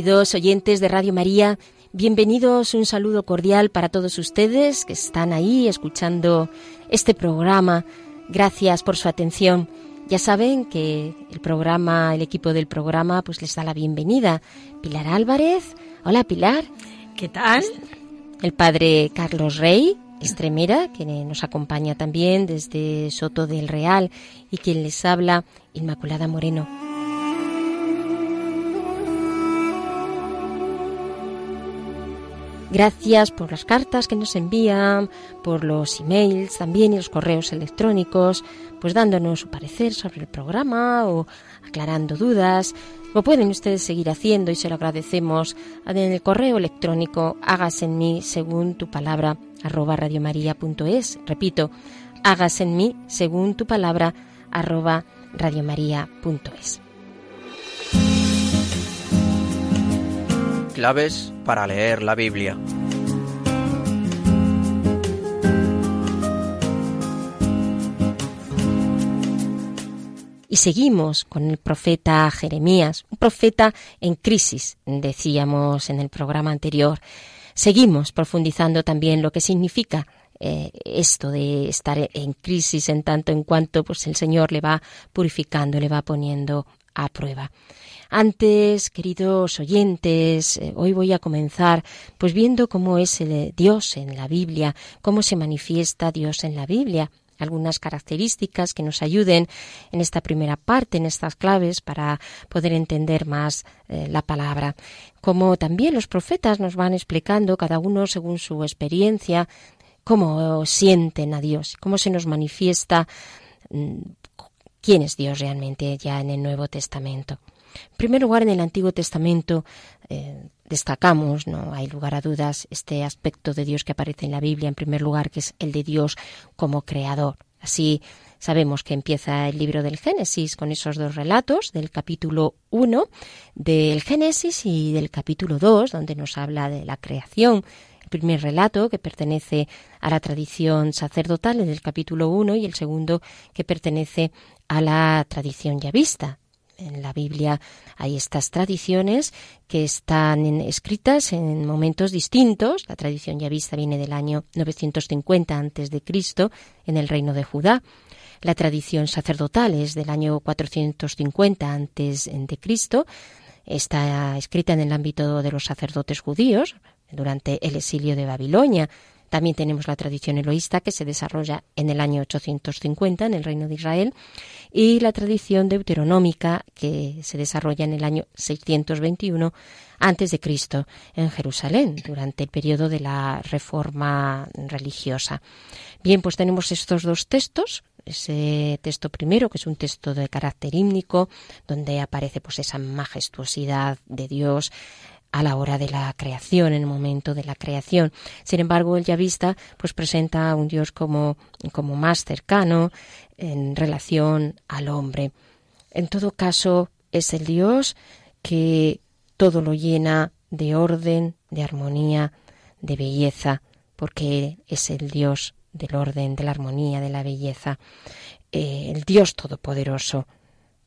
Queridos oyentes de Radio María, bienvenidos, un saludo cordial para todos ustedes que están ahí escuchando este programa. Gracias por su atención. Ya saben que el programa, el equipo del programa, pues les da la bienvenida. Pilar Álvarez. Hola Pilar. ¿Qué tal? El padre Carlos Rey, extremera, que nos acompaña también desde Soto del Real y quien les habla, Inmaculada Moreno. Gracias por las cartas que nos envían, por los emails también y los correos electrónicos, pues dándonos su parecer sobre el programa o aclarando dudas. Lo pueden ustedes seguir haciendo y se lo agradecemos en el correo electrónico hágase en mí según tu palabra arroba radiomaria.es. Repito, hágase en mí según tu palabra arroba radiomaria.es. Claves para leer la Biblia. Y seguimos con el profeta Jeremías, un profeta en crisis, decíamos en el programa anterior. Seguimos profundizando también lo que significa eh, esto de estar en crisis en tanto en cuanto pues el Señor le va purificando, le va poniendo a prueba. Antes, queridos oyentes, eh, hoy voy a comenzar pues viendo cómo es el Dios en la Biblia, cómo se manifiesta Dios en la Biblia algunas características que nos ayuden en esta primera parte, en estas claves, para poder entender más eh, la palabra. Como también los profetas nos van explicando, cada uno según su experiencia, cómo sienten a Dios, cómo se nos manifiesta mm, quién es Dios realmente ya en el Nuevo Testamento. En primer lugar, en el Antiguo Testamento eh, destacamos, no hay lugar a dudas, este aspecto de Dios que aparece en la Biblia, en primer lugar, que es el de Dios como creador. Así sabemos que empieza el libro del Génesis con esos dos relatos, del capítulo 1 del Génesis y del capítulo 2, donde nos habla de la creación. El primer relato, que pertenece a la tradición sacerdotal, en el capítulo 1, y el segundo, que pertenece a la tradición yavista, en la Biblia hay estas tradiciones que están escritas en momentos distintos. La tradición ya vista viene del año 950 antes de Cristo en el reino de Judá. La tradición sacerdotal es del año 450 antes de Cristo. Está escrita en el ámbito de los sacerdotes judíos durante el exilio de Babilonia. También tenemos la tradición eloísta que se desarrolla en el año 850 en el Reino de Israel y la tradición deuteronómica que se desarrolla en el año 621 antes de en Jerusalén durante el periodo de la reforma religiosa. Bien, pues tenemos estos dos textos ese texto primero, que es un texto de carácter hímnico, donde aparece pues esa majestuosidad de Dios, a la hora de la creación, en el momento de la creación. Sin embargo, el Yavista pues presenta a un Dios como, como más cercano en relación al hombre. En todo caso, es el Dios que todo lo llena de orden, de armonía, de belleza, porque es el Dios del orden, de la armonía, de la belleza, eh, el Dios todopoderoso,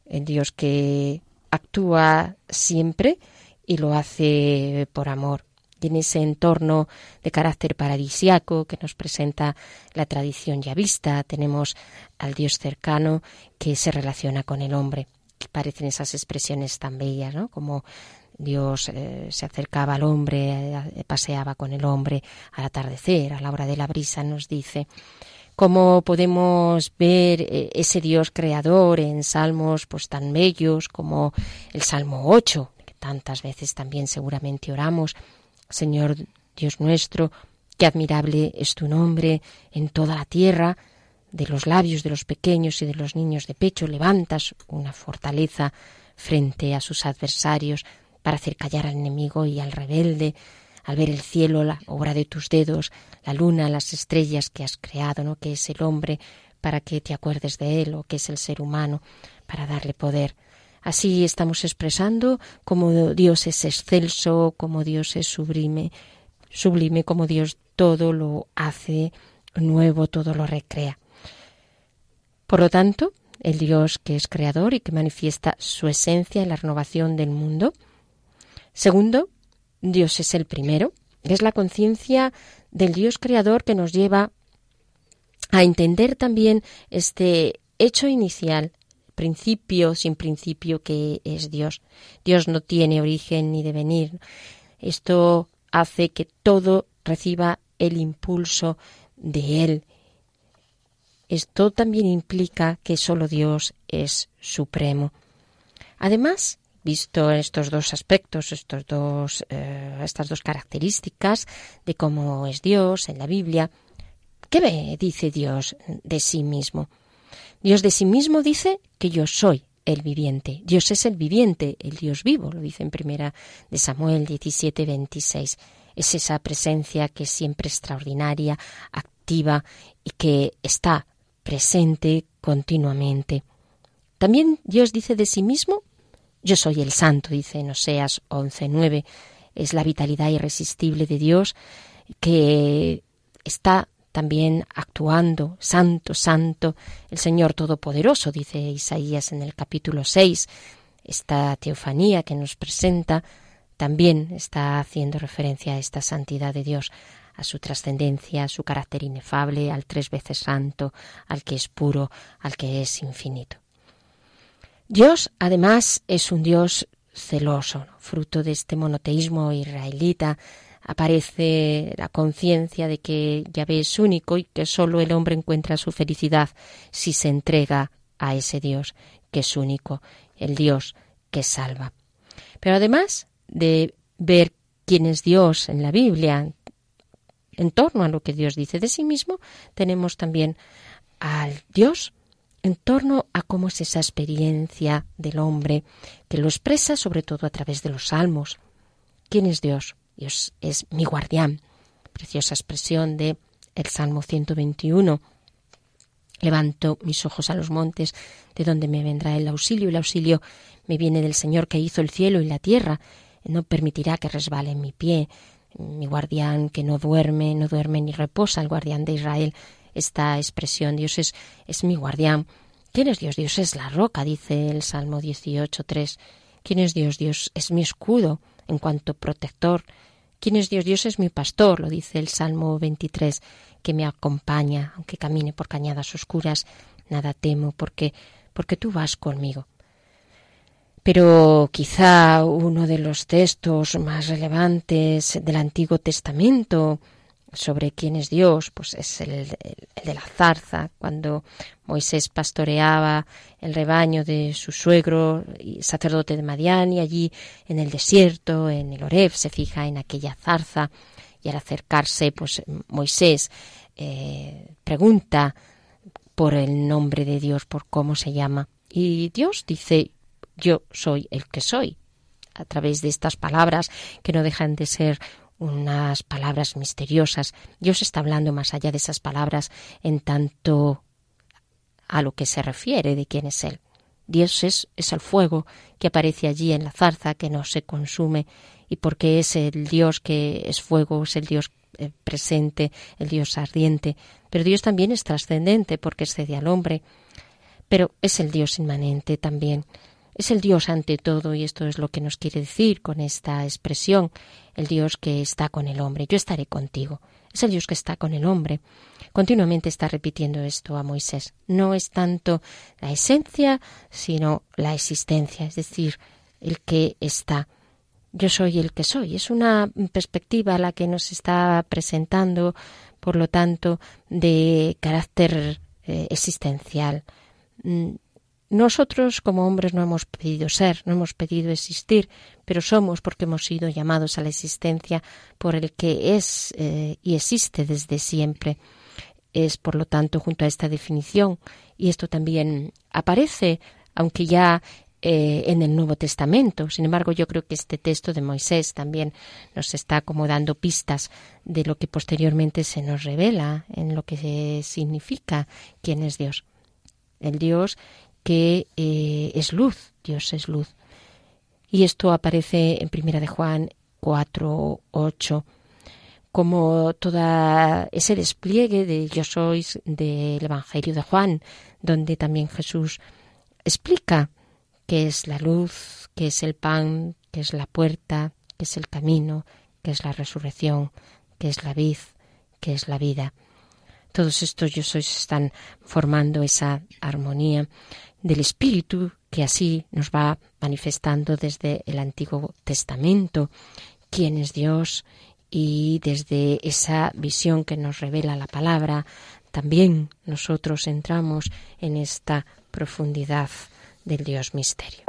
el Dios que actúa siempre y lo hace por amor. Y en ese entorno de carácter paradisiaco que nos presenta la tradición ya vista, tenemos al Dios cercano que se relaciona con el hombre. Parecen esas expresiones tan bellas, ¿no? Como Dios eh, se acercaba al hombre, eh, paseaba con el hombre al atardecer, a la hora de la brisa, nos dice. cómo podemos ver eh, ese Dios creador en salmos pues tan bellos como el Salmo 8, que tantas veces también seguramente oramos, Señor Dios nuestro, qué admirable es tu nombre en toda la tierra, de los labios de los pequeños y de los niños de pecho levantas una fortaleza frente a sus adversarios para hacer callar al enemigo y al rebelde, al ver el cielo, la obra de tus dedos, la luna, las estrellas que has creado, ¿no? que es el hombre, para que te acuerdes de él, o que es el ser humano, para darle poder. Así estamos expresando cómo Dios es excelso, cómo Dios es sublime, sublime, como Dios todo lo hace nuevo, todo lo recrea. Por lo tanto, el Dios que es creador y que manifiesta su esencia en la renovación del mundo. Segundo, Dios es el primero, es la conciencia del Dios creador que nos lleva a entender también este hecho inicial, principio sin principio que es Dios. Dios no tiene origen ni devenir. Esto hace que todo reciba el impulso de Él. Esto también implica que solo Dios es supremo. Además, visto estos dos aspectos, estos dos, eh, estas dos características de cómo es Dios en la Biblia, ¿qué dice Dios de sí mismo? Dios de sí mismo dice que yo soy el viviente. Dios es el viviente, el Dios vivo, lo dice en primera de Samuel 17, 26. Es esa presencia que es siempre extraordinaria, activa y que está presente continuamente. También Dios dice de sí mismo yo soy el santo, dice en Oseas 11.9. Es la vitalidad irresistible de Dios que está también actuando, santo, santo, el Señor Todopoderoso, dice Isaías en el capítulo 6. Esta teofanía que nos presenta también está haciendo referencia a esta santidad de Dios, a su trascendencia, a su carácter inefable, al tres veces santo, al que es puro, al que es infinito. Dios, además, es un Dios celoso, fruto de este monoteísmo israelita. Aparece la conciencia de que Yahvé es único y que solo el hombre encuentra su felicidad si se entrega a ese Dios que es único, el Dios que salva. Pero además de ver quién es Dios en la Biblia, en torno a lo que Dios dice de sí mismo, tenemos también al Dios en torno a cómo es esa experiencia del hombre, que lo expresa sobre todo a través de los salmos. ¿Quién es Dios? Dios es mi guardián. Preciosa expresión de el Salmo 121. Levanto mis ojos a los montes, de donde me vendrá el auxilio. El auxilio me viene del Señor que hizo el cielo y la tierra. No permitirá que resbale mi pie. Mi guardián que no duerme, no duerme ni reposa, el guardián de Israel esta expresión. Dios es, es mi guardián. ¿Quién es Dios? Dios es la roca, dice el Salmo 18.3. ¿Quién es Dios? Dios es mi escudo en cuanto protector. ¿Quién es Dios? Dios es mi pastor, lo dice el Salmo 23, que me acompaña, aunque camine por cañadas oscuras, nada temo, porque, porque tú vas conmigo. Pero quizá uno de los textos más relevantes del Antiguo Testamento sobre quién es Dios, pues es el, de la zarza, cuando Moisés pastoreaba el rebaño de su suegro, sacerdote de Madián, y allí en el desierto, en el Oreb, se fija en aquella zarza, y al acercarse, pues Moisés eh, pregunta por el nombre de Dios, por cómo se llama, y Dios dice, yo soy el que soy, a través de estas palabras que no dejan de ser unas palabras misteriosas. Dios está hablando más allá de esas palabras en tanto a lo que se refiere de quién es Él. Dios es, es el fuego que aparece allí en la zarza, que no se consume, y porque es el Dios que es fuego, es el Dios eh, presente, el Dios ardiente. Pero Dios también es trascendente porque excede al hombre, pero es el Dios inmanente también. Es el Dios ante todo y esto es lo que nos quiere decir con esta expresión, el Dios que está con el hombre. Yo estaré contigo. Es el Dios que está con el hombre. Continuamente está repitiendo esto a Moisés. No es tanto la esencia, sino la existencia, es decir, el que está. yo soy el que soy. Es una perspectiva la que nos está presentando, por lo tanto, de carácter eh, existencial. Nosotros como hombres no hemos pedido ser, no hemos pedido existir, pero somos porque hemos sido llamados a la existencia por el que es eh, y existe desde siempre. Es, por lo tanto, junto a esta definición, y esto también aparece, aunque ya eh, en el Nuevo Testamento. Sin embargo, yo creo que este texto de Moisés también nos está como dando pistas de lo que posteriormente se nos revela en lo que significa quién es Dios. El Dios que eh, es luz, Dios es luz. Y esto aparece en Primera de Juan 4, 8 como todo ese despliegue de yo sois del Evangelio de Juan, donde también Jesús explica que es la luz, que es el pan, que es la puerta, que es el camino, que es la resurrección, que es la vid, que es la vida. Todos estos yo sois están formando esa armonía del Espíritu que así nos va manifestando desde el Antiguo Testamento quién es Dios y desde esa visión que nos revela la palabra, también nosotros entramos en esta profundidad del Dios misterio.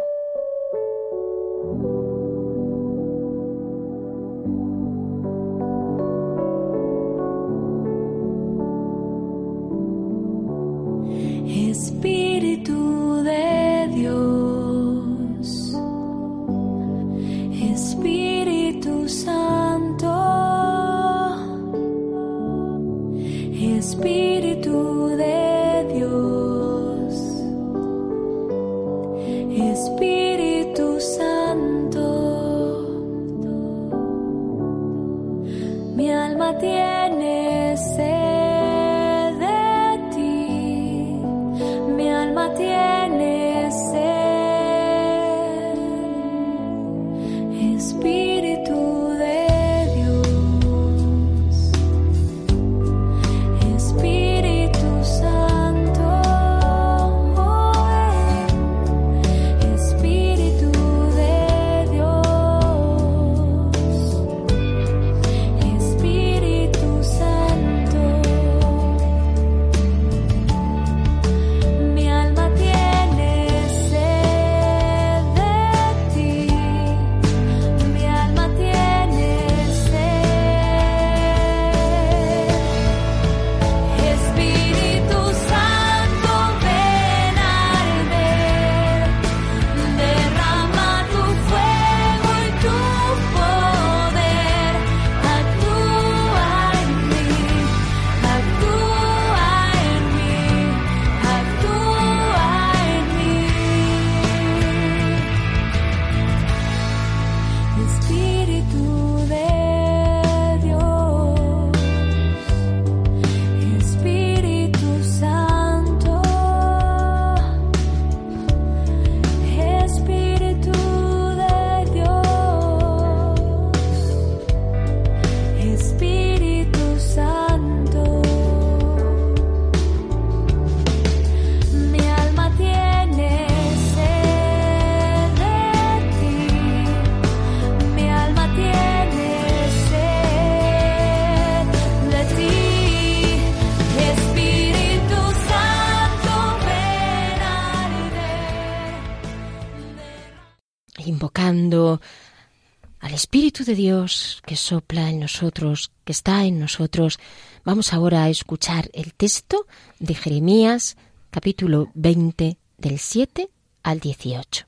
De Dios que sopla en nosotros, que está en nosotros. Vamos ahora a escuchar el texto de Jeremías, capítulo 20, del 7 al 18.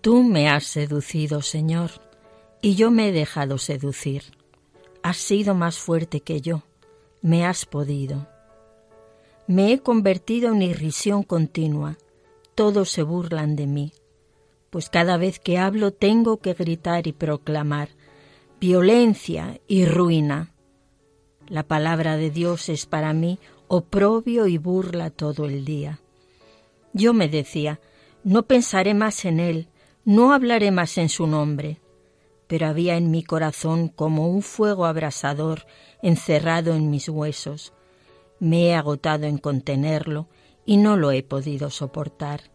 Tú me has seducido, Señor, y yo me he dejado seducir. Has sido más fuerte que yo, me has podido. Me he convertido en irrisión continua, todos se burlan de mí, pues cada vez que hablo tengo que gritar y proclamar violencia y ruina. La palabra de Dios es para mí oprobio y burla todo el día. Yo me decía, no pensaré más en él, no hablaré más en su nombre. Pero había en mi corazón como un fuego abrasador encerrado en mis huesos. Me he agotado en contenerlo y no lo he podido soportar.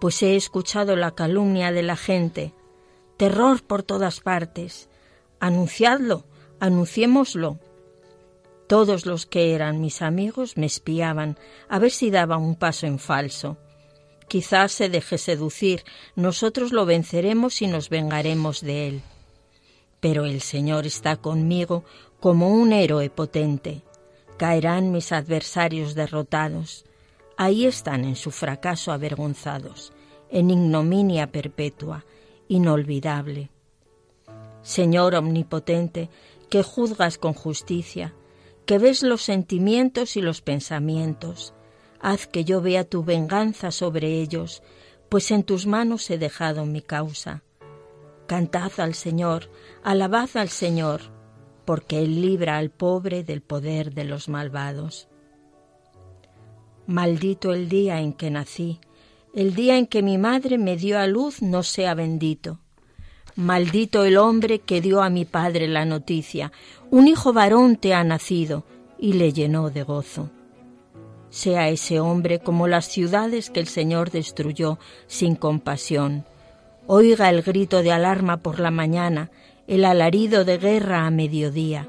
Pues he escuchado la calumnia de la gente, terror por todas partes. Anunciadlo, anunciémoslo. Todos los que eran mis amigos me espiaban a ver si daba un paso en falso. Quizás se deje seducir, nosotros lo venceremos y nos vengaremos de él. Pero el Señor está conmigo como un héroe potente. Caerán mis adversarios derrotados. Ahí están en su fracaso avergonzados, en ignominia perpetua, inolvidable. Señor omnipotente, que juzgas con justicia, que ves los sentimientos y los pensamientos, haz que yo vea tu venganza sobre ellos, pues en tus manos he dejado mi causa. Cantad al Señor, alabad al Señor, porque Él libra al pobre del poder de los malvados. Maldito el día en que nací, el día en que mi madre me dio a luz no sea bendito. Maldito el hombre que dio a mi padre la noticia, un hijo varón te ha nacido, y le llenó de gozo. Sea ese hombre como las ciudades que el Señor destruyó sin compasión. Oiga el grito de alarma por la mañana, el alarido de guerra a mediodía.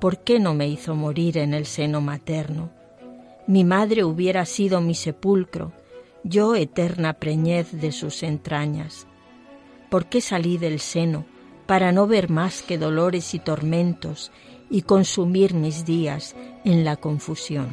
¿Por qué no me hizo morir en el seno materno? Mi madre hubiera sido mi sepulcro, yo eterna preñez de sus entrañas. ¿Por qué salí del seno para no ver más que dolores y tormentos y consumir mis días en la confusión?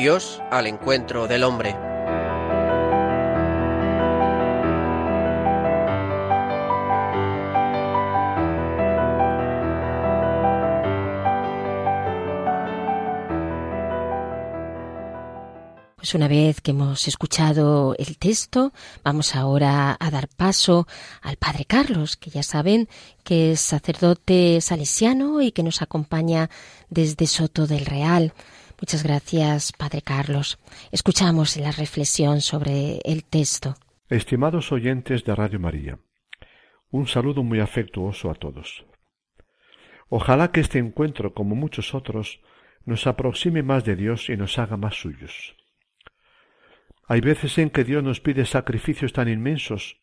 Dios al encuentro del hombre. Pues una vez que hemos escuchado el texto, vamos ahora a dar paso al Padre Carlos, que ya saben que es sacerdote salesiano y que nos acompaña desde Soto del Real. Muchas gracias, Padre Carlos. Escuchamos la reflexión sobre el texto. Estimados oyentes de Radio María, un saludo muy afectuoso a todos. Ojalá que este encuentro, como muchos otros, nos aproxime más de Dios y nos haga más suyos. Hay veces en que Dios nos pide sacrificios tan inmensos,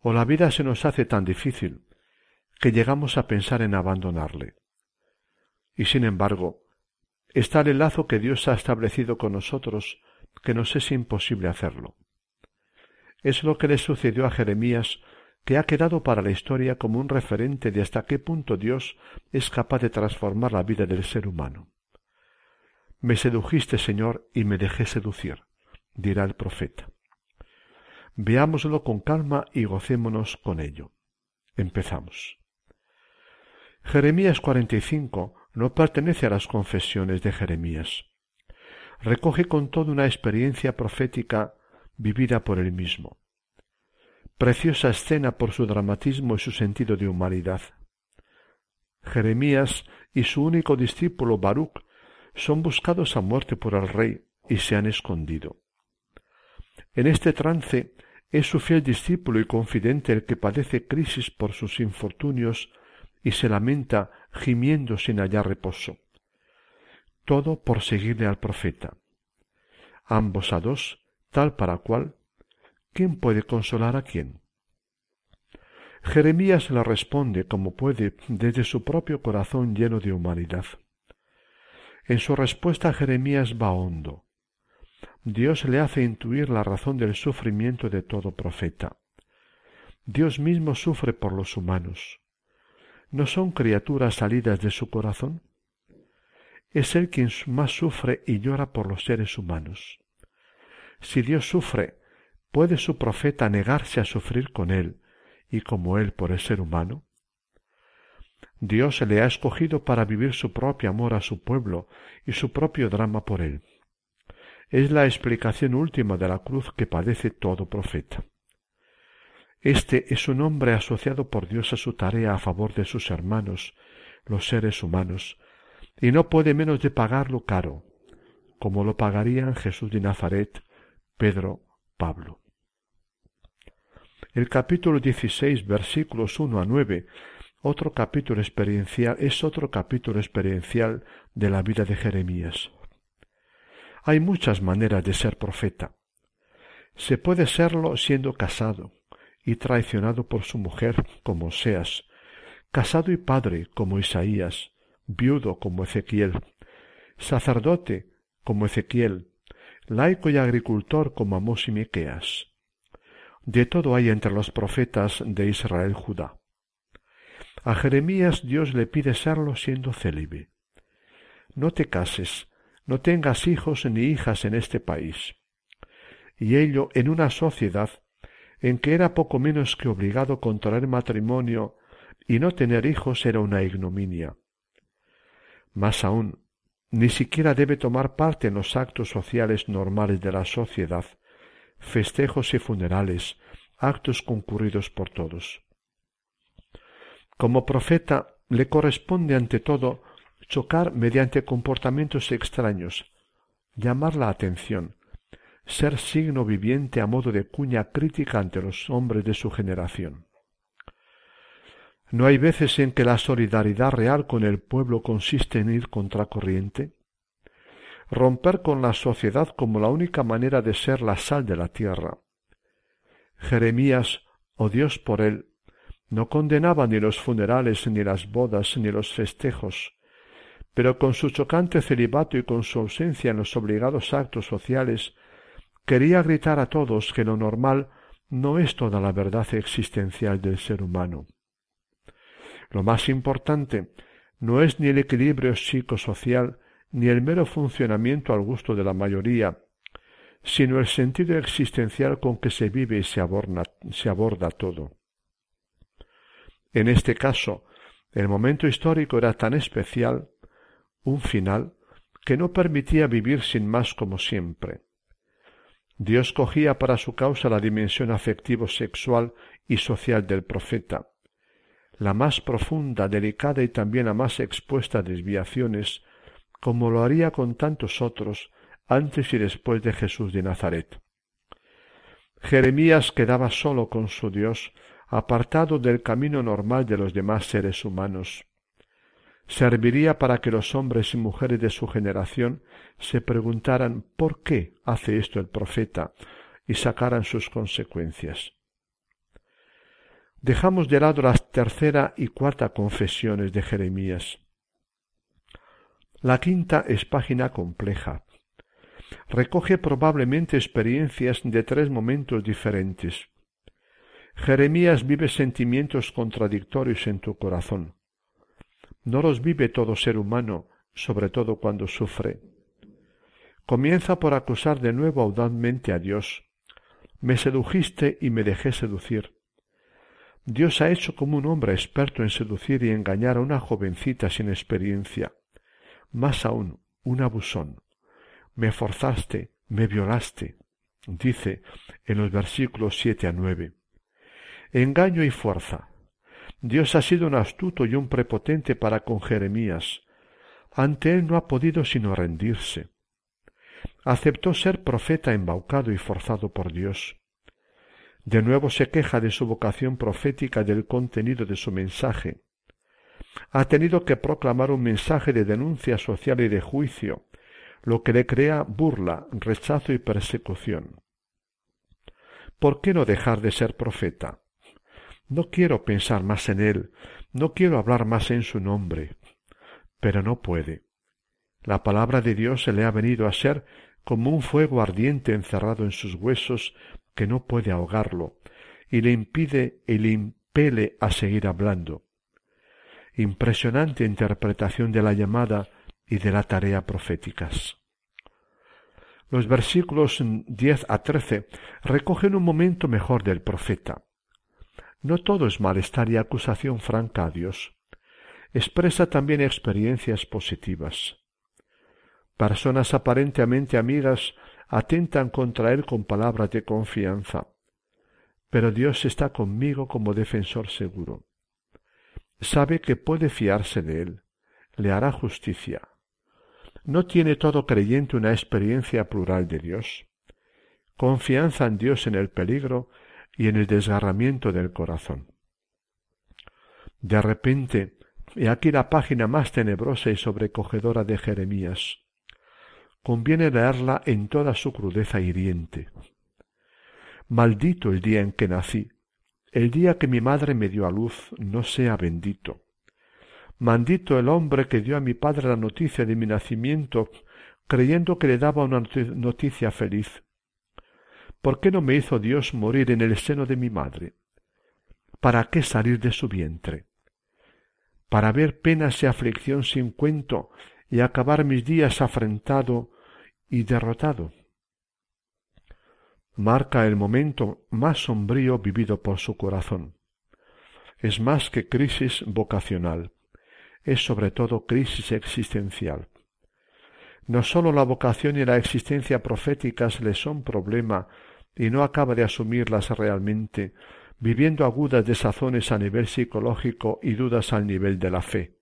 o la vida se nos hace tan difícil, que llegamos a pensar en abandonarle. Y sin embargo, está el lazo que Dios ha establecido con nosotros, que nos es imposible hacerlo. Es lo que le sucedió a Jeremías, que ha quedado para la historia como un referente de hasta qué punto Dios es capaz de transformar la vida del ser humano. Me sedujiste, Señor, y me dejé seducir, dirá el profeta. Veámoslo con calma y gocémonos con ello. Empezamos. Jeremías 45 no pertenece a las confesiones de Jeremías. Recoge con todo una experiencia profética vivida por él mismo. Preciosa escena por su dramatismo y su sentido de humanidad. Jeremías y su único discípulo Baruch son buscados a muerte por el rey y se han escondido. En este trance es su fiel discípulo y confidente el que padece crisis por sus infortunios y se lamenta gimiendo sin hallar reposo. Todo por seguirle al profeta. Ambos a dos, tal para cual, ¿quién puede consolar a quién? Jeremías le responde como puede desde su propio corazón lleno de humanidad. En su respuesta Jeremías va hondo. Dios le hace intuir la razón del sufrimiento de todo profeta. Dios mismo sufre por los humanos. ¿No son criaturas salidas de su corazón? Es Él quien más sufre y llora por los seres humanos. Si Dios sufre, ¿puede su profeta negarse a sufrir con Él y como Él por el ser humano? Dios le ha escogido para vivir su propio amor a su pueblo y su propio drama por Él. Es la explicación última de la cruz que padece todo profeta. Este es un hombre asociado por Dios a su tarea a favor de sus hermanos, los seres humanos, y no puede menos de pagarlo caro, como lo pagarían Jesús de Nazaret, Pedro, Pablo. El capítulo 16, versículos 1 a 9, otro capítulo experiencial, es otro capítulo experiencial de la vida de Jeremías. Hay muchas maneras de ser profeta. Se puede serlo siendo casado y traicionado por su mujer, como Seas, casado y padre, como Isaías, viudo, como Ezequiel, sacerdote, como Ezequiel, laico y agricultor, como Amós y Miqueas. De todo hay entre los profetas de Israel Judá. A Jeremías Dios le pide serlo siendo célibe. No te cases, no tengas hijos ni hijas en este país. Y ello en una sociedad en que era poco menos que obligado contraer matrimonio y no tener hijos era una ignominia. Más aún, ni siquiera debe tomar parte en los actos sociales normales de la sociedad, festejos y funerales, actos concurridos por todos. Como profeta le corresponde ante todo chocar mediante comportamientos extraños, llamar la atención, ser signo viviente a modo de cuña crítica ante los hombres de su generación. ¿No hay veces en que la solidaridad real con el pueblo consiste en ir contracorriente? Romper con la sociedad como la única manera de ser la sal de la tierra. Jeremías, oh Dios por él, no condenaba ni los funerales, ni las bodas, ni los festejos, pero con su chocante celibato y con su ausencia en los obligados actos sociales, quería gritar a todos que lo normal no es toda la verdad existencial del ser humano. Lo más importante no es ni el equilibrio psicosocial ni el mero funcionamiento al gusto de la mayoría, sino el sentido existencial con que se vive y se se aborda todo. En este caso, el momento histórico era tan especial, un final, que no permitía vivir sin más como siempre. Dios cogía para su causa la dimensión afectivo-sexual y social del profeta, la más profunda, delicada y también la más expuesta a desviaciones, como lo haría con tantos otros antes y después de Jesús de Nazaret. Jeremías quedaba solo con su Dios, apartado del camino normal de los demás seres humanos. Serviría para que los hombres y mujeres de su generación se preguntaran por qué hace esto el profeta y sacaran sus consecuencias. Dejamos de lado las tercera y cuarta confesiones de Jeremías. La quinta es página compleja. Recoge probablemente experiencias de tres momentos diferentes. Jeremías vive sentimientos contradictorios en tu corazón. No los vive todo ser humano, sobre todo cuando sufre. Comienza por acusar de nuevo audazmente a Dios. Me sedujiste y me dejé seducir. Dios ha hecho como un hombre experto en seducir y engañar a una jovencita sin experiencia. Más aún, un abusón. Me forzaste, me violaste, dice en los versículos siete a nueve. Engaño y fuerza. Dios ha sido un astuto y un prepotente para con Jeremías. Ante él no ha podido sino rendirse. Aceptó ser profeta embaucado y forzado por Dios. De nuevo se queja de su vocación profética del contenido de su mensaje. Ha tenido que proclamar un mensaje de denuncia social y de juicio, lo que le crea burla, rechazo y persecución. ¿Por qué no dejar de ser profeta? No quiero pensar más en él, no quiero hablar más en su nombre. Pero no puede. La palabra de Dios se le ha venido a ser como un fuego ardiente encerrado en sus huesos que no puede ahogarlo, y le impide y le impele a seguir hablando. Impresionante interpretación de la llamada y de la tarea proféticas. Los versículos diez a trece recogen un momento mejor del profeta. No todo es malestar y acusación franca a Dios. Expresa también experiencias positivas. Personas aparentemente amigas atentan contra él con palabras de confianza. Pero Dios está conmigo como defensor seguro. sabe que puede fiarse de él, le hará justicia. ¿No tiene todo creyente una experiencia plural de Dios? Confianza en Dios en el peligro y en el desgarramiento del corazón. De repente, he aquí la página más tenebrosa y sobrecogedora de Jeremías. Conviene leerla en toda su crudeza hiriente. Maldito el día en que nací, el día que mi madre me dio a luz, no sea bendito. Maldito el hombre que dio a mi padre la noticia de mi nacimiento, creyendo que le daba una noticia feliz. ¿Por qué no me hizo Dios morir en el seno de mi madre? ¿Para qué salir de su vientre? Para ver penas y aflicción sin cuento y acabar mis días afrentado y derrotado. Marca el momento más sombrío vivido por su corazón. Es más que crisis vocacional es sobre todo crisis existencial. No sólo la vocación y la existencia proféticas le son problema y no acaba de asumirlas realmente, viviendo agudas desazones a nivel psicológico y dudas al nivel de la fe.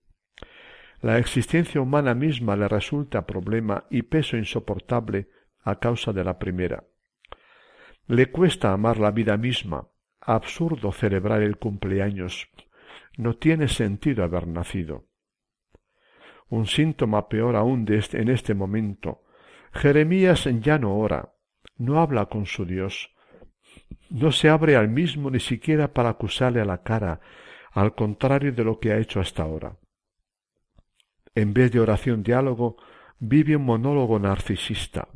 La existencia humana misma le resulta problema y peso insoportable a causa de la primera. Le cuesta amar la vida misma, absurdo celebrar el cumpleaños, no tiene sentido haber nacido. Un síntoma peor aún de este, en este momento. Jeremías ya no ora, no habla con su Dios, no se abre al mismo ni siquiera para acusarle a la cara, al contrario de lo que ha hecho hasta ahora. En vez de oración diálogo, vive un monólogo narcisista.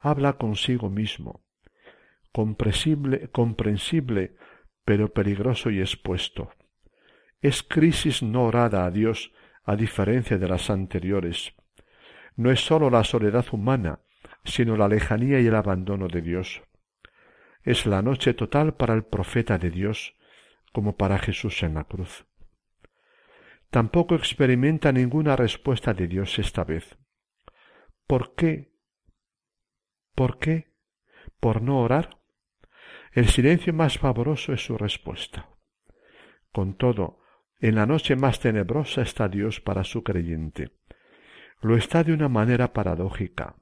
Habla consigo mismo. Comprensible, comprensible, pero peligroso y expuesto. Es crisis no orada a Dios, a diferencia de las anteriores. No es sólo la soledad humana, sino la lejanía y el abandono de Dios. Es la noche total para el profeta de Dios, como para Jesús en la cruz. Tampoco experimenta ninguna respuesta de Dios esta vez. ¿Por qué? ¿Por qué? ¿Por no orar? El silencio más pavoroso es su respuesta. Con todo, en la noche más tenebrosa está Dios para su creyente. Lo está de una manera paradójica.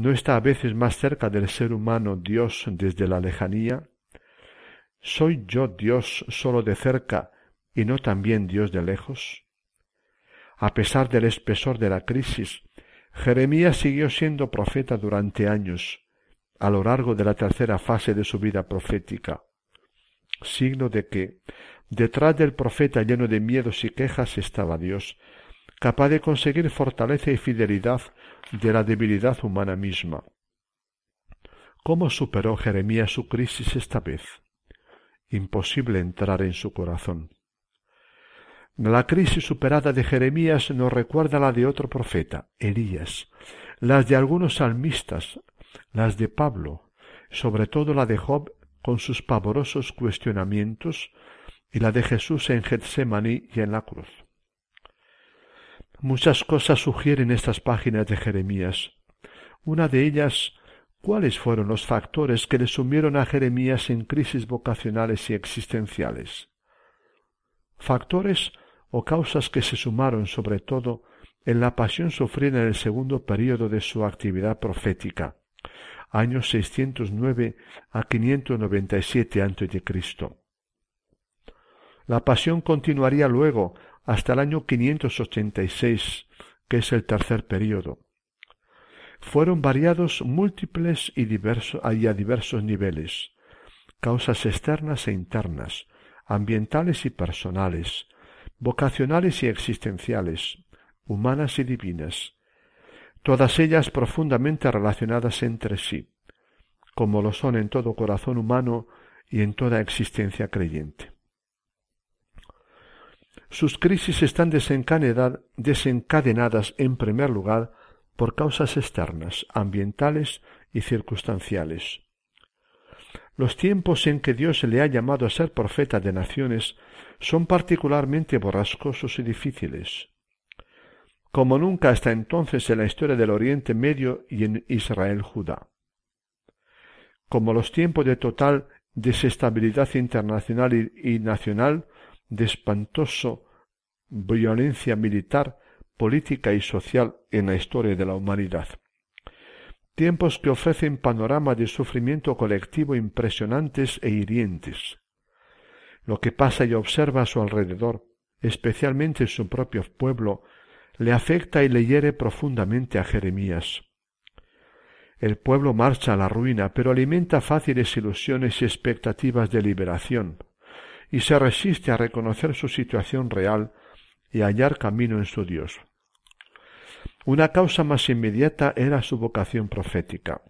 ¿No está a veces más cerca del ser humano Dios desde la lejanía? ¿Soy yo Dios sólo de cerca y no también Dios de lejos? A pesar del espesor de la crisis, Jeremías siguió siendo profeta durante años, a lo largo de la tercera fase de su vida profética, signo de que, Detrás del profeta lleno de miedos y quejas estaba Dios, capaz de conseguir fortaleza y fidelidad de la debilidad humana misma. ¿Cómo superó Jeremías su crisis esta vez? Imposible entrar en su corazón. La crisis superada de Jeremías nos recuerda la de otro profeta, Elías, las de algunos salmistas, las de Pablo, sobre todo la de Job con sus pavorosos cuestionamientos y la de Jesús en Getsemaní y en la cruz. Muchas cosas sugieren estas páginas de Jeremías. Una de ellas, ¿cuáles fueron los factores que le sumieron a Jeremías en crisis vocacionales y existenciales? Factores o causas que se sumaron sobre todo en la pasión sufrida en el segundo período de su actividad profética, años 609 a 597 a.C. La pasión continuaría luego hasta el año 586, que es el tercer período. Fueron variados múltiples y, diversos, y a diversos niveles, causas externas e internas, ambientales y personales, vocacionales y existenciales, humanas y divinas, todas ellas profundamente relacionadas entre sí, como lo son en todo corazón humano y en toda existencia creyente. Sus crisis están desencadenadas en primer lugar por causas externas, ambientales y circunstanciales. Los tiempos en que Dios le ha llamado a ser profeta de naciones son particularmente borrascosos y difíciles. Como nunca hasta entonces en la historia del Oriente Medio y en Israel Judá. Como los tiempos de total desestabilidad internacional y nacional de espantoso violencia militar, política y social en la historia de la humanidad. Tiempos que ofrecen panoramas de sufrimiento colectivo impresionantes e hirientes. Lo que pasa y observa a su alrededor, especialmente en su propio pueblo, le afecta y le hiere profundamente a Jeremías. El pueblo marcha a la ruina, pero alimenta fáciles ilusiones y expectativas de liberación, y se resiste a reconocer su situación real y hallar camino en su Dios. Una causa más inmediata era su vocación profética.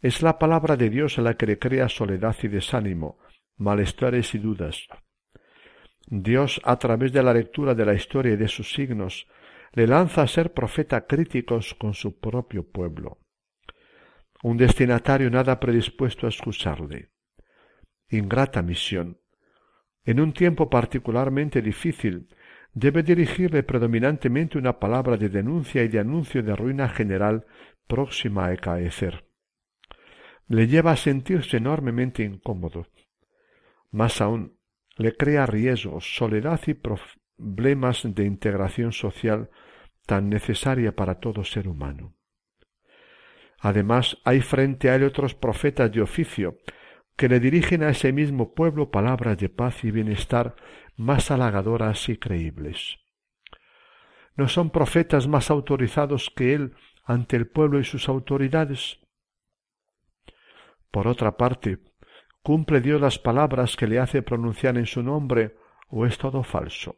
Es la palabra de Dios la que le crea soledad y desánimo, malestares y dudas. Dios, a través de la lectura de la historia y de sus signos, le lanza a ser profeta críticos con su propio pueblo. Un destinatario nada predispuesto a escucharle. Ingrata misión. En un tiempo particularmente difícil, debe dirigirle predominantemente una palabra de denuncia y de anuncio de ruina general próxima a acaecer. Le lleva a sentirse enormemente incómodo. Más aún, le crea riesgos, soledad y problemas de integración social tan necesaria para todo ser humano. Además, hay frente a él otros profetas de oficio que le dirigen a ese mismo pueblo palabras de paz y bienestar más halagadoras y creíbles. ¿No son profetas más autorizados que él ante el pueblo y sus autoridades? Por otra parte, ¿cumple Dios las palabras que le hace pronunciar en su nombre o es todo falso?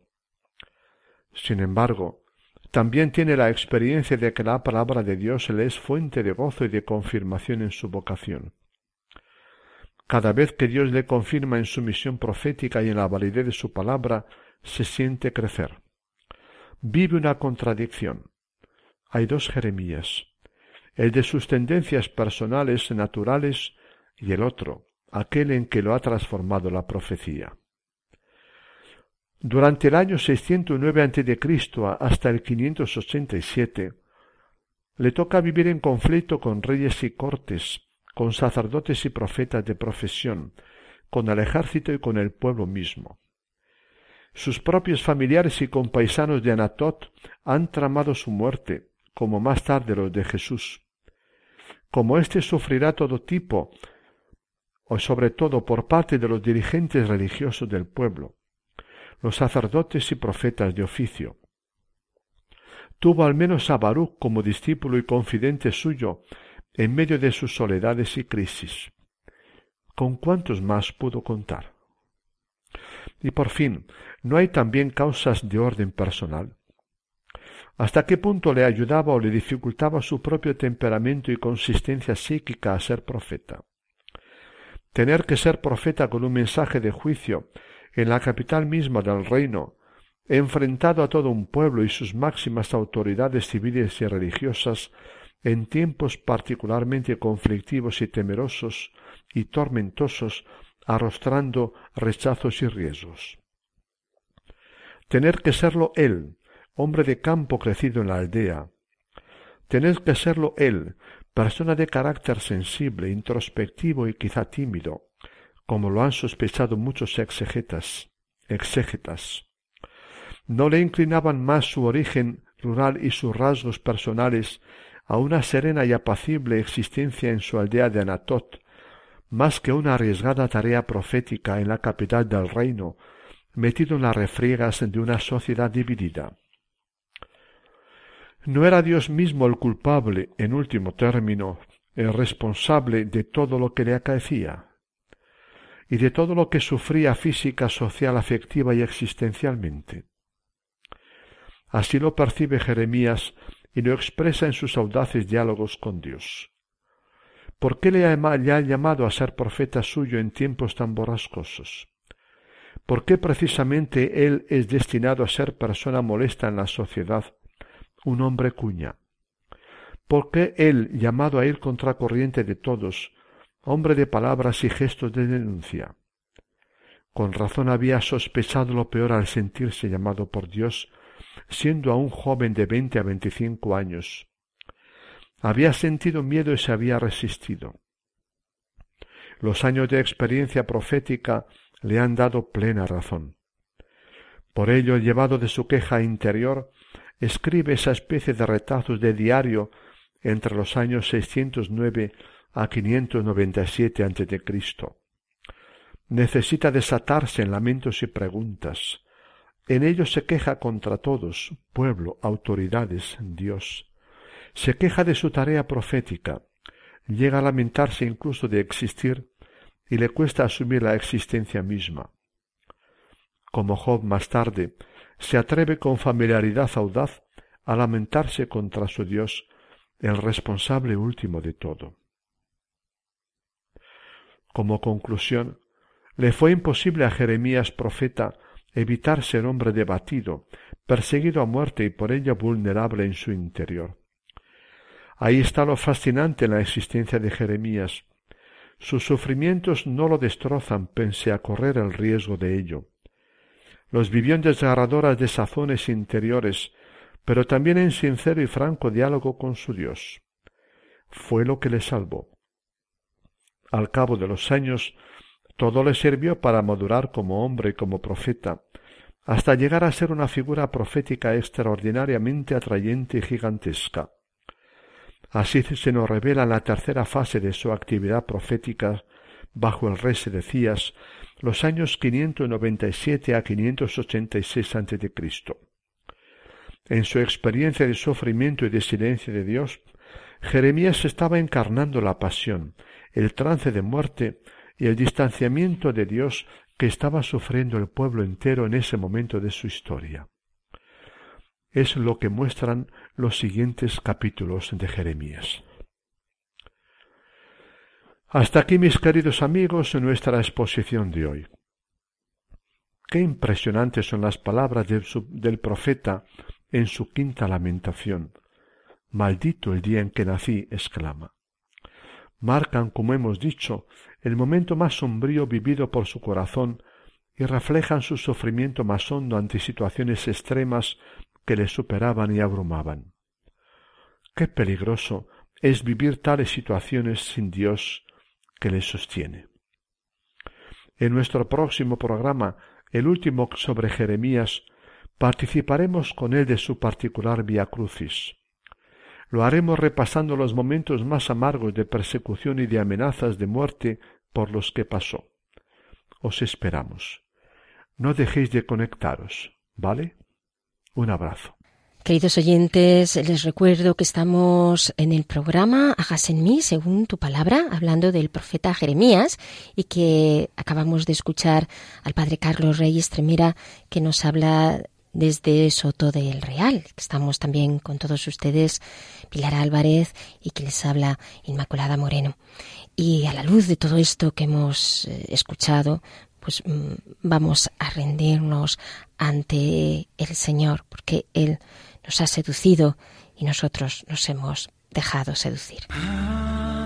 Sin embargo, también tiene la experiencia de que la palabra de Dios le es fuente de gozo y de confirmación en su vocación. Cada vez que Dios le confirma en su misión profética y en la validez de su palabra, se siente crecer. Vive una contradicción. Hay dos Jeremías, el de sus tendencias personales naturales y el otro, aquel en que lo ha transformado la profecía. Durante el año 609 a.C. hasta el 587, le toca vivir en conflicto con reyes y cortes, con sacerdotes y profetas de profesión, con el ejército y con el pueblo mismo. Sus propios familiares y compaisanos de Anatot han tramado su muerte, como más tarde los de Jesús. Como éste sufrirá todo tipo, o sobre todo por parte de los dirigentes religiosos del pueblo, los sacerdotes y profetas de oficio. Tuvo al menos a Baruch como discípulo y confidente suyo en medio de sus soledades y crisis. ¿Con cuántos más pudo contar? Y por fin, ¿no hay también causas de orden personal? ¿Hasta qué punto le ayudaba o le dificultaba su propio temperamento y consistencia psíquica a ser profeta? Tener que ser profeta con un mensaje de juicio en la capital misma del reino, enfrentado a todo un pueblo y sus máximas autoridades civiles y religiosas, en tiempos particularmente conflictivos y temerosos y tormentosos, arrostrando rechazos y riesgos. Tener que serlo él, hombre de campo crecido en la aldea. Tener que serlo él, persona de carácter sensible, introspectivo y quizá tímido, como lo han sospechado muchos exegetas, exégetas. No le inclinaban más su origen rural y sus rasgos personales a una serena y apacible existencia en su aldea de Anatot, más que una arriesgada tarea profética en la capital del reino, metido en las refriegas de una sociedad dividida. ¿No era Dios mismo el culpable, en último término, el responsable de todo lo que le acaecía? y de todo lo que sufría física, social, afectiva y existencialmente. Así lo percibe Jeremías y lo expresa en sus audaces diálogos con Dios. ¿Por qué le ha llamado a ser profeta suyo en tiempos tan borrascosos? ¿Por qué precisamente él es destinado a ser persona molesta en la sociedad, un hombre cuña? ¿Por qué él, llamado a ir contracorriente de todos, hombre de palabras y gestos de denuncia. Con razón había sospechado lo peor al sentirse llamado por Dios, siendo aún joven de veinte a veinticinco años. Había sentido miedo y se había resistido. Los años de experiencia profética le han dado plena razón. Por ello, llevado de su queja interior, escribe esa especie de retazos de diario entre los años 609 a 597 a.C. Necesita desatarse en lamentos y preguntas. En ellos se queja contra todos, pueblo, autoridades, Dios. Se queja de su tarea profética. Llega a lamentarse incluso de existir y le cuesta asumir la existencia misma. Como Job más tarde, se atreve con familiaridad audaz a lamentarse contra su Dios, el responsable último de todo. Como conclusión, le fue imposible a Jeremías profeta evitar ser hombre debatido, perseguido a muerte y por ello vulnerable en su interior. Ahí está lo fascinante en la existencia de Jeremías. Sus sufrimientos no lo destrozan pese a correr el riesgo de ello. Los vivió en desgarradoras desazones interiores, pero también en sincero y franco diálogo con su Dios. Fue lo que le salvó. Al cabo de los años, todo le sirvió para madurar como hombre y como profeta, hasta llegar a ser una figura profética extraordinariamente atrayente y gigantesca. Así se nos revela la tercera fase de su actividad profética bajo el rey Sedecías, los años 597 a 586 a.C. En su experiencia de sufrimiento y de silencio de Dios, Jeremías estaba encarnando la pasión, el trance de muerte y el distanciamiento de Dios que estaba sufriendo el pueblo entero en ese momento de su historia. Es lo que muestran los siguientes capítulos de Jeremías. Hasta aquí, mis queridos amigos, nuestra exposición de hoy. Qué impresionantes son las palabras del profeta en su quinta lamentación. Maldito el día en que nací, exclama. Marcan, como hemos dicho, el momento más sombrío vivido por su corazón y reflejan su sufrimiento más hondo ante situaciones extremas que le superaban y abrumaban. Qué peligroso es vivir tales situaciones sin Dios que le sostiene. En nuestro próximo programa, el último sobre Jeremías, participaremos con él de su particular Via Crucis. Lo haremos repasando los momentos más amargos de persecución y de amenazas de muerte por los que pasó. Os esperamos. No dejéis de conectaros, ¿vale? Un abrazo. Queridos oyentes, les recuerdo que estamos en el programa Hagas en mí, según tu palabra, hablando del profeta Jeremías y que acabamos de escuchar al padre Carlos Reyes Tremera que nos habla desde Soto del Real. Estamos también con todos ustedes, Pilar Álvarez y que les habla Inmaculada Moreno. Y a la luz de todo esto que hemos eh, escuchado, pues mm, vamos a rendirnos ante el Señor, porque Él nos ha seducido y nosotros nos hemos dejado seducir. Ante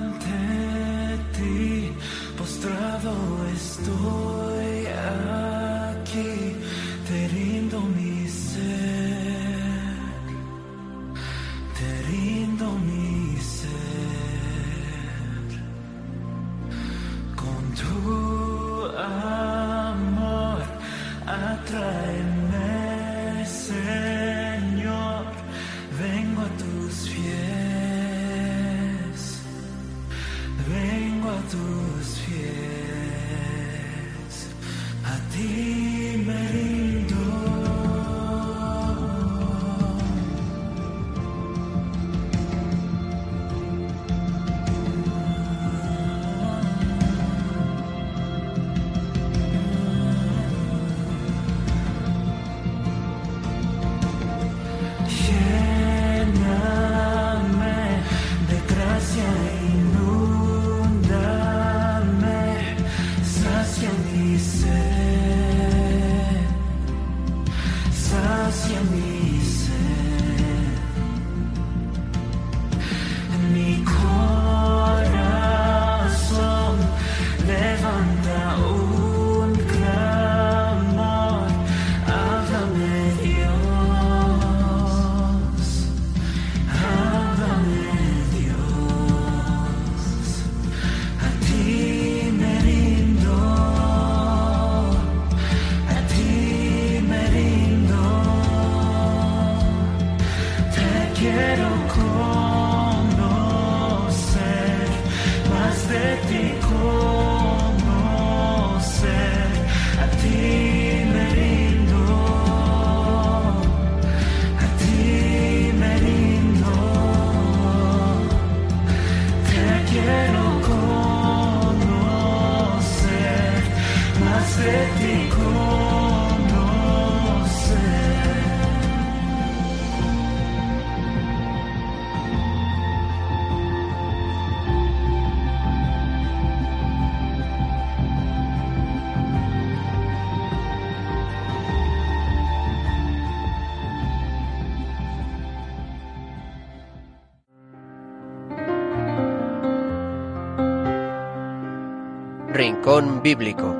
Rincón Bíblico.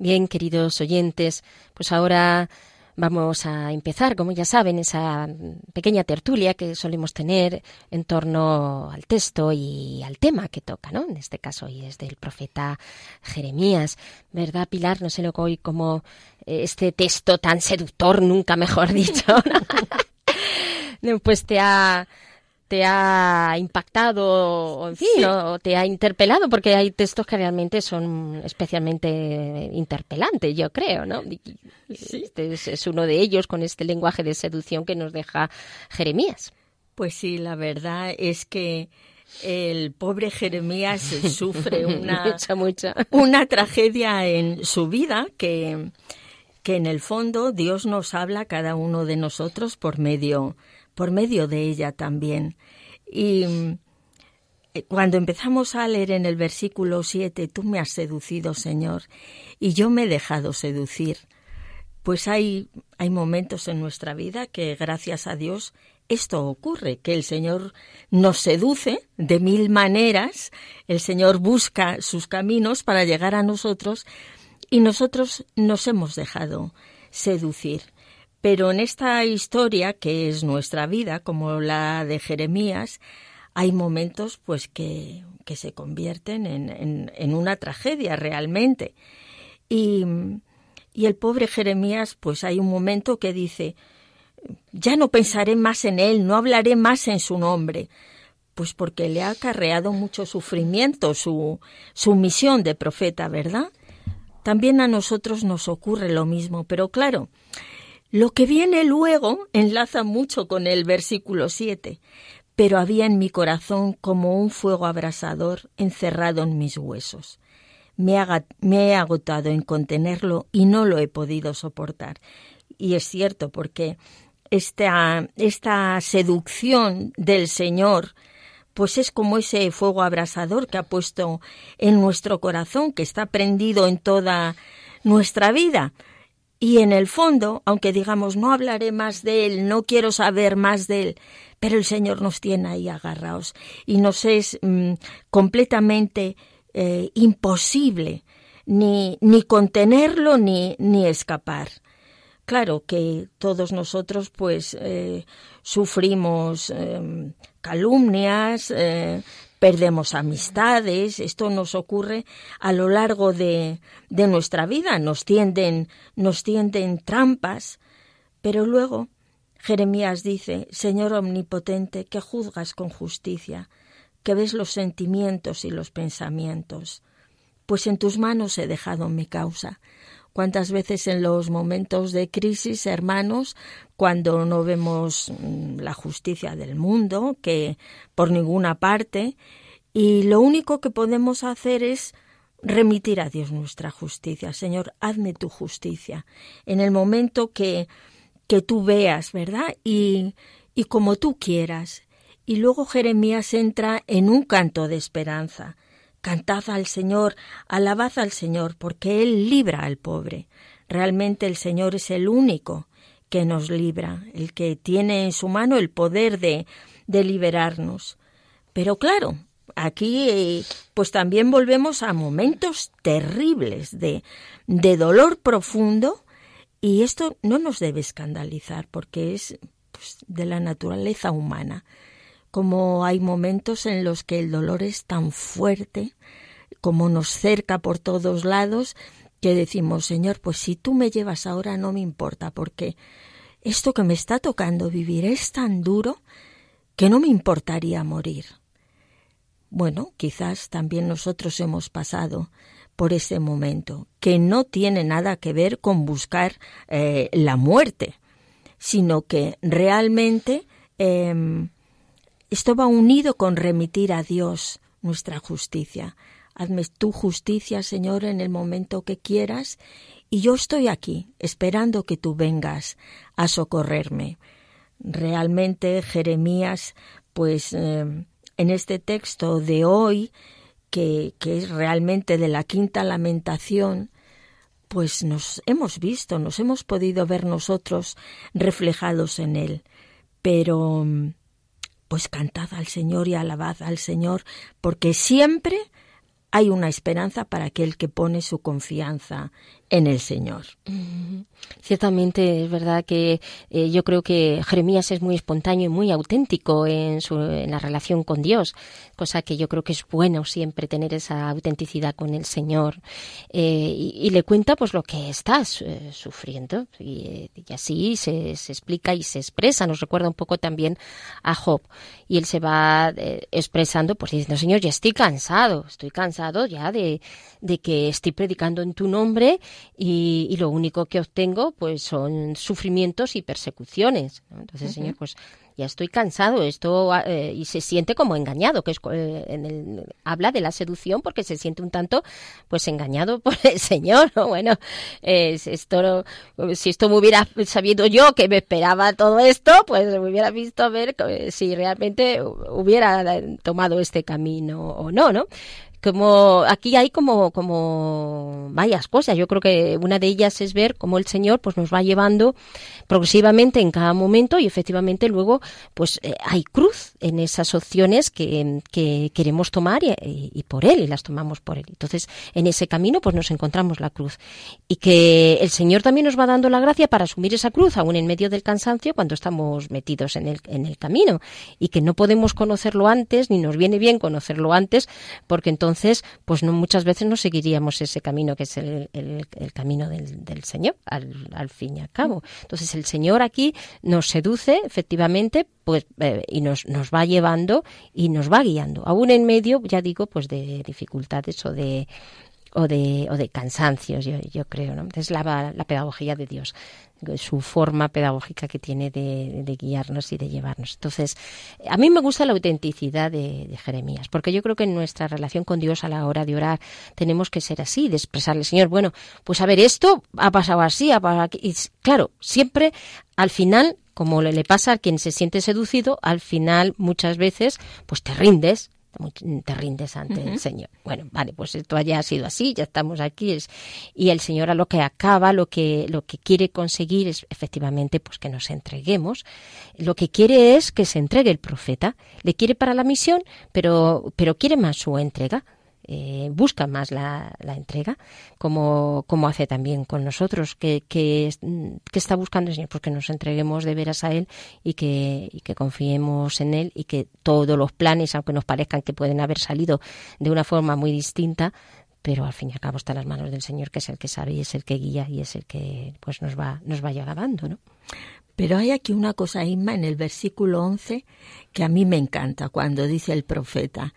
Bien, queridos oyentes, pues ahora vamos a empezar, como ya saben, esa pequeña tertulia que solemos tener en torno al texto y al tema que toca, ¿no? En este caso hoy es del profeta Jeremías, ¿verdad, Pilar? No sé lo que hoy como este texto tan seductor, nunca mejor dicho, pues te ha te ha impactado, o en fin, Sí. o te ha interpelado, porque hay textos que realmente son especialmente interpelantes, yo creo, ¿no? Y- Este es, es uno de ellos con este lenguaje de seducción que nos deja Jeremías. Pues sí, la verdad es que el pobre Jeremías sufre una, una tragedia en su vida que, que en el fondo Dios nos habla a cada uno de nosotros por medio, por medio de ella también. Y eh, cuando empezamos a leer en el versículo 7, tú me has seducido, Señor, y yo me he dejado seducir. Pues hay, hay momentos en nuestra vida que, gracias a Dios, esto ocurre, que el Señor nos seduce de mil maneras, el Señor busca sus caminos para llegar a nosotros y nosotros nos hemos dejado seducir. Pero en esta historia, que es nuestra vida, como la de Jeremías, hay momentos pues que, que se convierten en, en- una tragedia realmente. Y, y el pobre Jeremías, pues hay un momento que dice, ya no pensaré más en él, no hablaré más en su nombre, pues porque le ha acarreado mucho sufrimiento su, su misión de profeta, ¿verdad? También a nosotros nos ocurre lo mismo, pero claro, lo que viene luego enlaza mucho con el versículo 7. Pero había en mi corazón como un fuego abrasador encerrado en mis huesos. Me, me he agotado en contenerlo y no lo he podido soportar. Y es cierto, porque esta, esta seducción del Señor, pues es como ese fuego abrasador que ha puesto en nuestro corazón, que está prendido en toda nuestra vida. Y en el fondo, aunque digamos, no hablaré más de él, no quiero saber más de él, pero el Señor nos tiene ahí agarrados y nos es mm, completamente eh, imposible ni, ni contenerlo ni, ni escapar. Claro que todos nosotros pues eh, sufrimos eh, calumnias, eh, perdemos amistades, esto nos ocurre a lo largo de, de nuestra vida, nos tienden, nos tienden trampas, pero luego Jeremías dice, Señor omnipotente, que juzgas con justicia, que ves los sentimientos y los pensamientos, pues en tus manos he dejado mi causa. ¿Cuántas veces en los momentos de crisis, hermanos, cuando no vemos mm, la justicia del mundo, que por ninguna parte, y lo único que podemos hacer es remitir a Dios nuestra justicia. Señor, hazme tu justicia. En el momento que, que tú veas, ¿verdad? Y, y como tú quieras. Y luego Jeremías entra en un canto de esperanza. Cantad al Señor, alabad al Señor, porque Él libra al pobre. Realmente el Señor es el único que nos libra, el que tiene en su mano el poder de, de liberarnos. Pero claro, aquí pues también volvemos a momentos terribles de, de dolor profundo y esto no nos debe escandalizar porque es pues, de la naturaleza humana como hay momentos en los que el dolor es tan fuerte, como nos cerca por todos lados, que decimos, Señor, pues si tú me llevas ahora no me importa, porque esto que me está tocando vivir es tan duro que no me importaría morir. Bueno, quizás también nosotros hemos pasado por ese momento, que no tiene nada que ver con buscar eh, la muerte, sino que realmente eh, esto va unido con remitir a Dios nuestra justicia. Hazme tu justicia, Señor, en el momento que quieras, y yo estoy aquí, esperando que tú vengas a socorrerme. Realmente, Jeremías, pues eh, en este texto de hoy, que, es realmente de la quinta lamentación, pues nos hemos visto, nos hemos podido ver nosotros reflejados en él pero mm, pues cantad al Señor y alabad al Señor, porque siempre hay una esperanza para aquel que pone su confianza en el Señor. Ciertamente es verdad que eh, yo creo que Jeremías es muy espontáneo y muy auténtico en, su, en la relación con Dios, cosa que yo creo que es bueno siempre tener esa autenticidad con el Señor. Eh, y, le cuenta pues lo que está eh, sufriendo y, eh, y así se, se explica y se expresa. Nos recuerda un poco también a Job y él se va expresando pues diciendo Señor ya estoy cansado, estoy cansado ya de, de que estoy predicando en tu nombre y, y lo único que obtengo pues son sufrimientos y persecuciones. ¿no? Entonces, Señor, pues ya estoy cansado, esto eh, y se siente como engañado, que es eh, en el, habla de la seducción porque se siente un tanto pues engañado por el Señor, ¿no? Bueno, eh, esto si esto me hubiera sabido yo que me esperaba todo esto, pues me hubiera visto a ver eh, si realmente hubiera tomado este camino o no, ¿no? Como aquí hay como como varias cosas. Yo creo que una de ellas es ver cómo el señor pues nos va llevando progresivamente en cada momento y efectivamente luego pues eh, hay cruz en esas opciones que, que queremos tomar y, y, por él y las tomamos por él. Entonces en ese camino pues nos encontramos la cruz. Y que el señor también nos va dando la gracia para asumir esa cruz aún en medio del cansancio cuando estamos metidos en el en el camino. Y que no podemos conocerlo antes ni nos viene bien conocerlo antes porque entonces entonces, pues no muchas veces no seguiríamos ese camino que es el, el, camino del, del Señor, al, al, fin y al cabo. Entonces, el Señor aquí nos seduce, efectivamente, pues, eh, y nos, nos va llevando y nos va guiando, aún en medio, ya digo, pues de dificultades o de o de, o de cansancios, yo, yo creo, ¿no? Es la, la pedagogía de Dios su forma pedagógica que tiene de, guiarnos y de llevarnos. Entonces, a mí me gusta la autenticidad de, de, Jeremías, porque yo creo que en nuestra relación con Dios a la hora de orar tenemos que ser así, de expresarle, Señor, bueno, pues a ver, esto ha pasado así, ha pasado aquí. Y claro, siempre al final como le pasa a quien se siente seducido, al final muchas veces pues te rindes, te rindes ante uh -huh. el Señor. Bueno, vale, pues esto haya sido así, ya estamos aquí. Es, y el Señor a lo que acaba, lo que, lo que quiere conseguir es efectivamente pues que nos entreguemos. Lo que quiere es que se entregue el profeta. Le quiere para la misión, pero, pero quiere más su entrega. Eh, busca más la, la, entrega, como, como hace también con nosotros, que, que, que, está buscando el Señor, pues que nos entreguemos de veras a Él y que, que confiemos en Él y que todos los planes, aunque nos parezcan que pueden haber salido de una forma muy distinta, pero al fin y al cabo está en las manos del Señor, que es el que sabe y es el que guía y es el que pues nos va, nos vaya grabando, ¿no? Pero hay aquí una cosa, Inma, en el versículo 11, que a mí me encanta, cuando dice el profeta,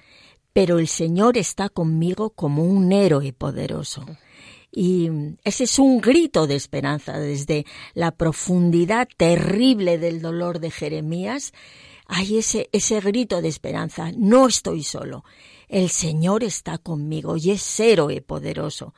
pero el Señor está conmigo como un héroe poderoso. Y ese es un grito de esperanza desde la profundidad terrible del dolor de Jeremías. Hay ese, ese grito de esperanza. No estoy solo. El Señor está conmigo y es héroe poderoso.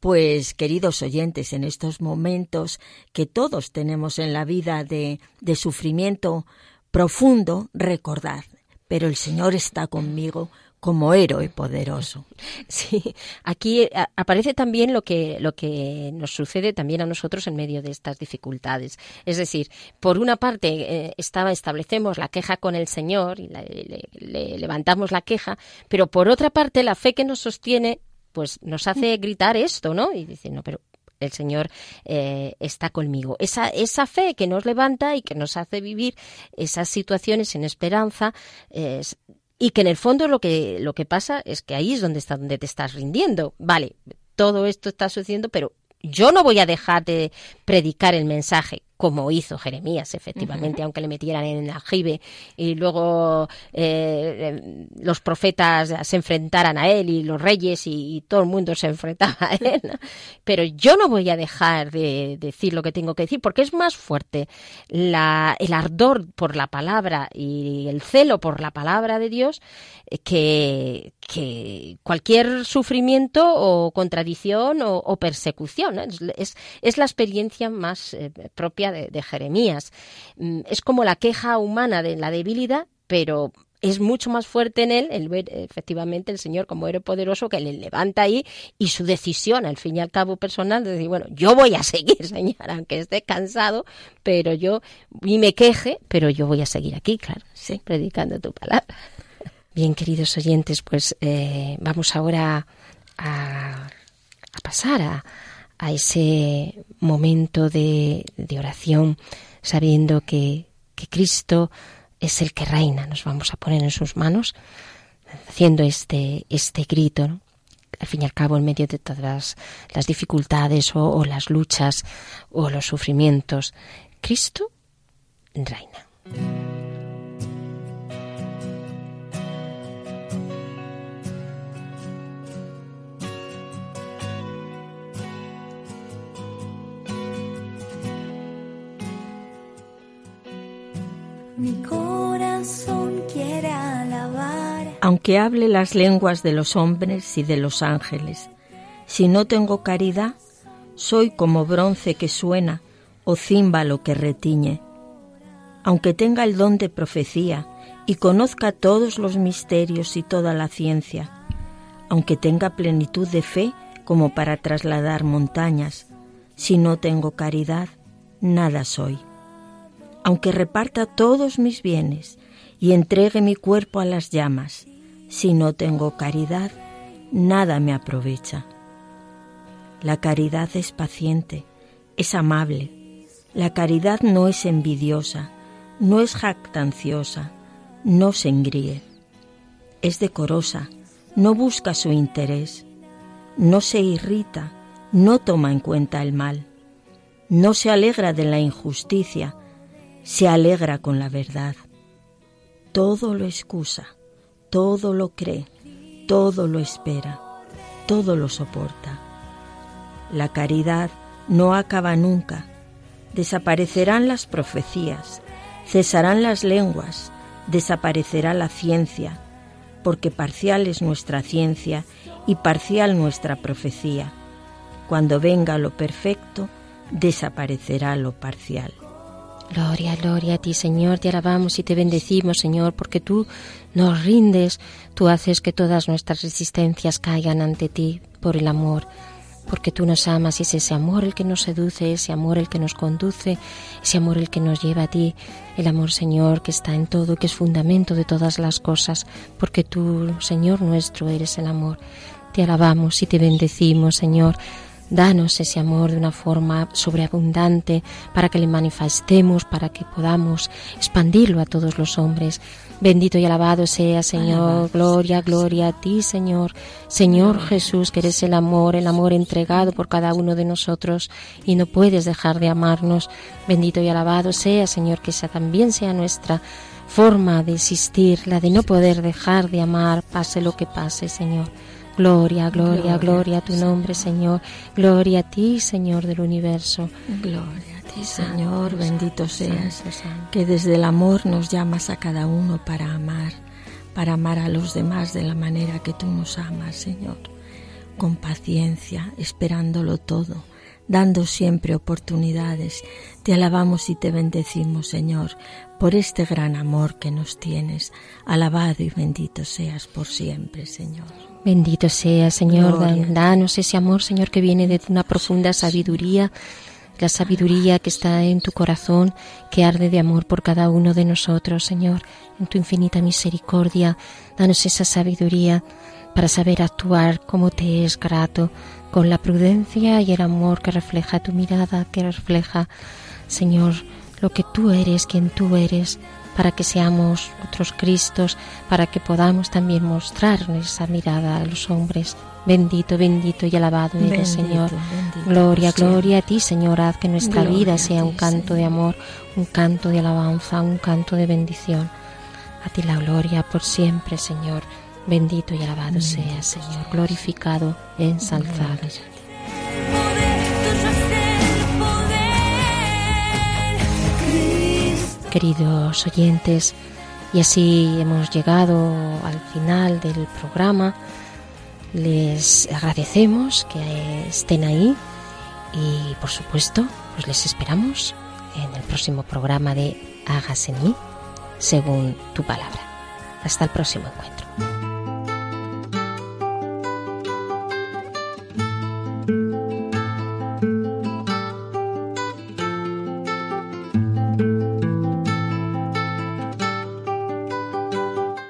Pues, queridos oyentes, en estos momentos que todos tenemos en la vida de, de sufrimiento profundo, recordar, pero el Señor está conmigo como héroe poderoso. Sí, aquí aparece también lo que, lo que nos sucede también a nosotros en medio de estas dificultades. Es decir, por una parte eh, estaba, establecemos la queja con el Señor y le levantamos la queja, pero por otra parte la fe que nos sostiene pues nos hace gritar esto, ¿no? Y dice, no, pero el Señor eh, está conmigo. Esa, esa fe que nos levanta y que nos hace vivir esas situaciones en esperanza, eh, y que en el fondo lo que, lo que pasa es que ahí es donde está donde te estás rindiendo. Vale, todo esto está sucediendo, pero yo no voy a dejar de predicar el mensaje como hizo Jeremías, efectivamente, uh -huh. aunque le metieran en el aljibe y luego eh, los profetas se enfrentaran a él y los reyes y, y, todo el mundo se enfrentaba a él. ¿no? Pero yo no voy a dejar de, decir lo que tengo que decir porque es más fuerte la, el ardor por la palabra y el celo por la palabra de Dios que, que cualquier sufrimiento o contradicción o, o persecución. es, es, la experiencia más eh, propia de, Jeremías. Mm, es como la queja humana de la debilidad, pero es mucho más fuerte en él el ver efectivamente el Señor como héroe poderoso que le levanta ahí y su decisión, al fin y al cabo personal, de decir, bueno, yo voy a seguir, Señor, aunque esté cansado, pero yo, y me queje, pero yo voy a seguir aquí, claro, sí, predicando tu palabra. Bien, queridos oyentes, pues eh, vamos ahora a, a pasar a, a ese momento de, de oración, sabiendo que, que Cristo es el que reina. Nos vamos a poner en sus manos, haciendo este, este grito, al fin y al cabo, en medio de todas las, dificultades o las luchas o los sufrimientos, Cristo reina. Mi corazón alabar. Aunque hable las lenguas de los hombres y de los ángeles, si no tengo caridad, soy como bronce que suena o címbalo que retiñe. Aunque tenga el don de profecía y conozca todos los misterios y toda la ciencia, aunque tenga plenitud de fe como para trasladar montañas, si no tengo caridad, nada soy. Aunque reparta todos mis bienes y entregue mi cuerpo a las llamas, si no tengo caridad, nada me aprovecha. La caridad es paciente, es amable. La caridad no es envidiosa, no es jactanciosa, no se engríe. Es decorosa, no busca su interés, no se irrita, no toma en cuenta el mal, no se alegra de la injusticia, se alegra con la verdad. Todo lo excusa, todo lo cree, todo lo espera, todo lo soporta. La caridad no acaba nunca. Desaparecerán las profecías, cesarán las lenguas, desaparecerá la ciencia, porque parcial es nuestra ciencia y parcial nuestra profecía. Cuando venga lo perfecto, desaparecerá lo parcial. Gloria, gloria a ti, Señor, te alabamos y te bendecimos, Señor, porque tú nos rindes, tú haces que todas nuestras resistencias caigan ante ti por el amor, porque tú nos amas y es ese amor el que nos seduce, ese amor el que nos conduce, ese amor el que nos lleva a ti, el amor, Señor, que está en todo, que es fundamento de todas las cosas, porque tú, Señor nuestro, eres el amor. Te alabamos y te bendecimos, Señor. Danos ese amor de una forma sobreabundante para que le manifestemos, para que podamos expandirlo a todos los hombres. Bendito y alabado sea, Señor. Gloria, gloria a ti, Señor. Señor Jesús, que eres el amor, el amor entregado por cada uno de nosotros y no puedes dejar de amarnos. Bendito y alabado sea, Señor, que esa también sea nuestra forma de existir, la de no poder dejar de amar, pase lo que pase, Señor. Gloria, gloria, gloria, a tu nombre, Señor. Gloria a ti, Señor del universo. Gloria a ti, Señor, bendito seas, que desde el amor nos llamas a cada uno para amar, para amar a los demás de la manera que tú nos amas, Señor, con paciencia, esperándolo todo, dando siempre oportunidades. Te alabamos y te bendecimos, Señor, por este gran amor que nos tienes. Alabado y bendito seas por siempre, Señor. Bendito sea, Señor, dan- danos ese amor, Señor, que viene de una profunda sabiduría, la sabiduría que está en tu corazón, que arde de amor por cada uno de nosotros, Señor, en tu infinita misericordia. Danos esa sabiduría para saber actuar como te es grato, con la prudencia y el amor que refleja tu mirada, que refleja, Señor, lo que tú eres, quien tú eres, para que seamos otros Cristos, para que podamos también mostrar esa mirada a los hombres. Bendito, bendito y alabado eres, Bendito, Señor. bendito Gloria, gloria a ti, Señor. Haz que nuestra vida sea ti, un canto de amor, un canto de alabanza, un canto de bendición. A ti la gloria por siempre, Señor. Bendito y alabado sea, Señor. Glorificado, ensalzado. Queridos oyentes. Y así hemos llegado al final del programa. Les agradecemos que estén ahí y por supuesto pues les esperamos en el próximo programa de Hágase mí según tu palabra. Hasta el próximo encuentro.